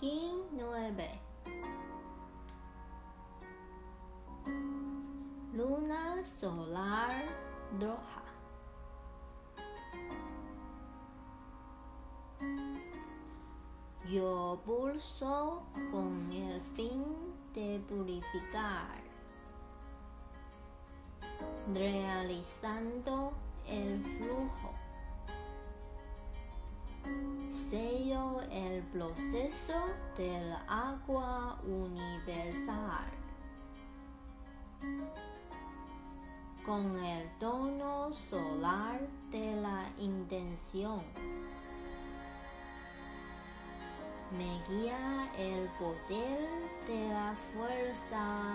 9. Luna solar roja. Yo pulso con el fin de purificar, realizando el flujo. Sello el proceso del agua universal con el tono solar de la intención. Me guía el poder de la fuerza.